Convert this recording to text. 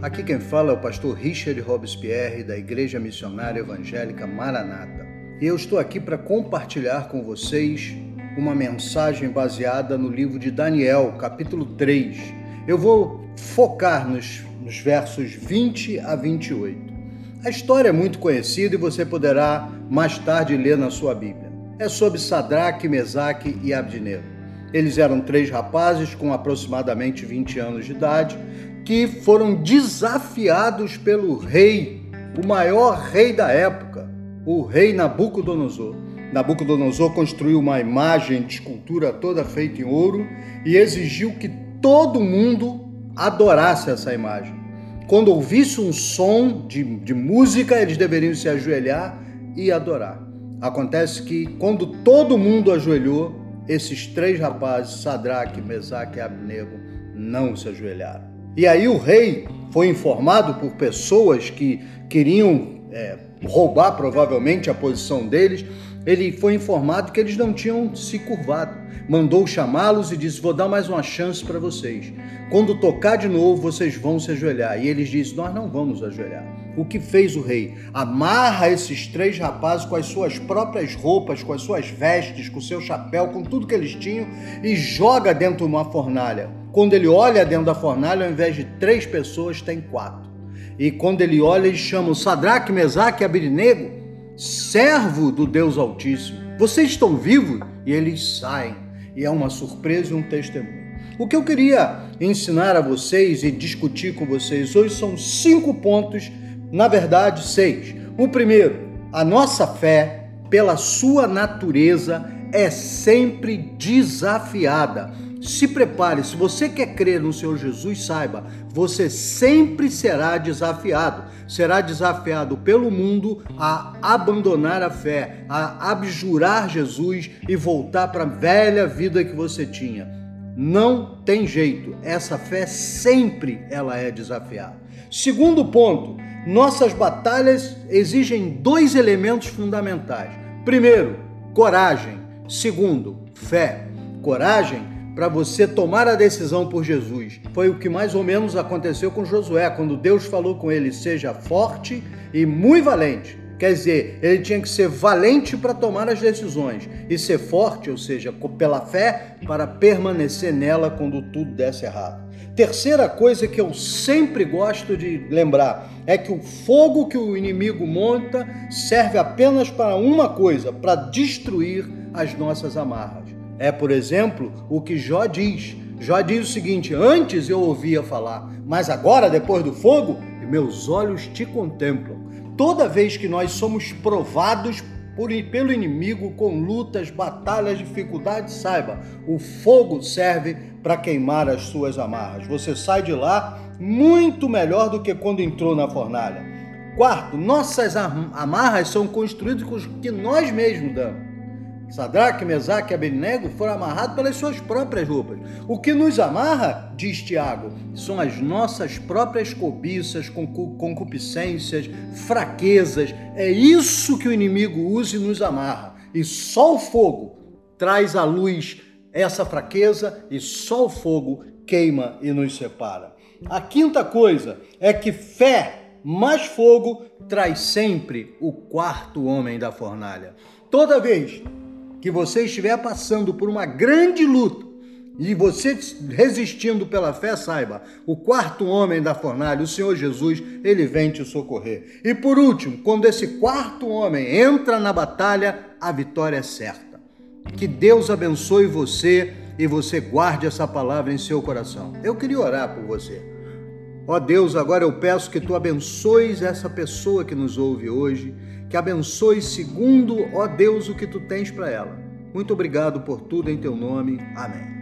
Aqui quem fala é o pastor Richard Robespierre, da Igreja Missionária Evangélica Maranata. E eu estou aqui para compartilhar com vocês uma mensagem baseada no livro de Daniel, capítulo 3. Eu vou focar nos, nos versos 20 a 28. A história é muito conhecida e você poderá mais tarde ler na sua Bíblia. É sobre Sadraque, Mesaque e Abdinego. Eles eram três rapazes com aproximadamente 20 anos de idade que foram desafiados pelo rei, o maior rei da época, o rei Nabucodonosor. Nabucodonosor construiu uma imagem de escultura toda feita em ouro e exigiu que todo mundo adorasse essa imagem. Quando ouvisse um som de, de música, eles deveriam se ajoelhar e adorar. Acontece que quando todo mundo ajoelhou, esses três rapazes, Sadraque, Mesaque e Abnego, não se ajoelharam. E aí o rei foi informado por pessoas que queriam é, roubar provavelmente a posição deles. Ele foi informado que eles não tinham se curvado. Mandou chamá-los e disse: Vou dar mais uma chance para vocês. Quando tocar de novo, vocês vão se ajoelhar. E eles dizem: Nós não vamos ajoelhar. O que fez o rei? Amarra esses três rapazes com as suas próprias roupas, com as suas vestes, com o seu chapéu, com tudo que eles tinham e joga dentro de uma fornalha. Quando ele olha dentro da fornalha, ao invés de três pessoas, tem quatro. E quando ele olha, ele chama o Sadraque, Mesaque e Abirinego, servo do Deus Altíssimo. Vocês estão vivos? E eles saem. E é uma surpresa e um testemunho. O que eu queria ensinar a vocês e discutir com vocês hoje são cinco pontos, na verdade, seis. O primeiro, a nossa fé, pela sua natureza, é sempre desafiada. Se prepare, se você quer crer no Senhor Jesus, saiba, você sempre será desafiado. Será desafiado pelo mundo a abandonar a fé, a abjurar Jesus e voltar para a velha vida que você tinha. Não tem jeito, essa fé sempre ela é desafiada. Segundo ponto, nossas batalhas exigem dois elementos fundamentais. Primeiro, coragem. Segundo, fé. Coragem para você tomar a decisão por Jesus. Foi o que mais ou menos aconteceu com Josué, quando Deus falou com ele: seja forte e muito valente. Quer dizer, ele tinha que ser valente para tomar as decisões e ser forte, ou seja, pela fé, para permanecer nela quando tudo desse errado. Terceira coisa que eu sempre gosto de lembrar é que o fogo que o inimigo monta serve apenas para uma coisa: para destruir as nossas amarras. É, por exemplo, o que Jó diz. Jó diz o seguinte: Antes eu ouvia falar, mas agora, depois do fogo, meus olhos te contemplam. Toda vez que nós somos provados por, pelo inimigo com lutas, batalhas, dificuldades, saiba, o fogo serve para queimar as suas amarras. Você sai de lá muito melhor do que quando entrou na fornalha. Quarto, nossas amarras são construídas com o que nós mesmos damos. Sadraque, Mesaque e Abednego foram amarrados pelas suas próprias roupas. O que nos amarra, diz Tiago, são as nossas próprias cobiças, concupiscências, fraquezas. É isso que o inimigo usa e nos amarra. E só o fogo traz à luz essa fraqueza e só o fogo queima e nos separa. A quinta coisa é que fé mais fogo traz sempre o quarto homem da fornalha. Toda vez que você estiver passando por uma grande luta e você resistindo pela fé, saiba, o quarto homem da fornalha, o Senhor Jesus, ele vem te socorrer. E por último, quando esse quarto homem entra na batalha, a vitória é certa. Que Deus abençoe você e você guarde essa palavra em seu coração. Eu queria orar por você. Ó Deus, agora eu peço que tu abençoes essa pessoa que nos ouve hoje que abençoe segundo, ó Deus, o que tu tens para ela. Muito obrigado por tudo em teu nome. Amém.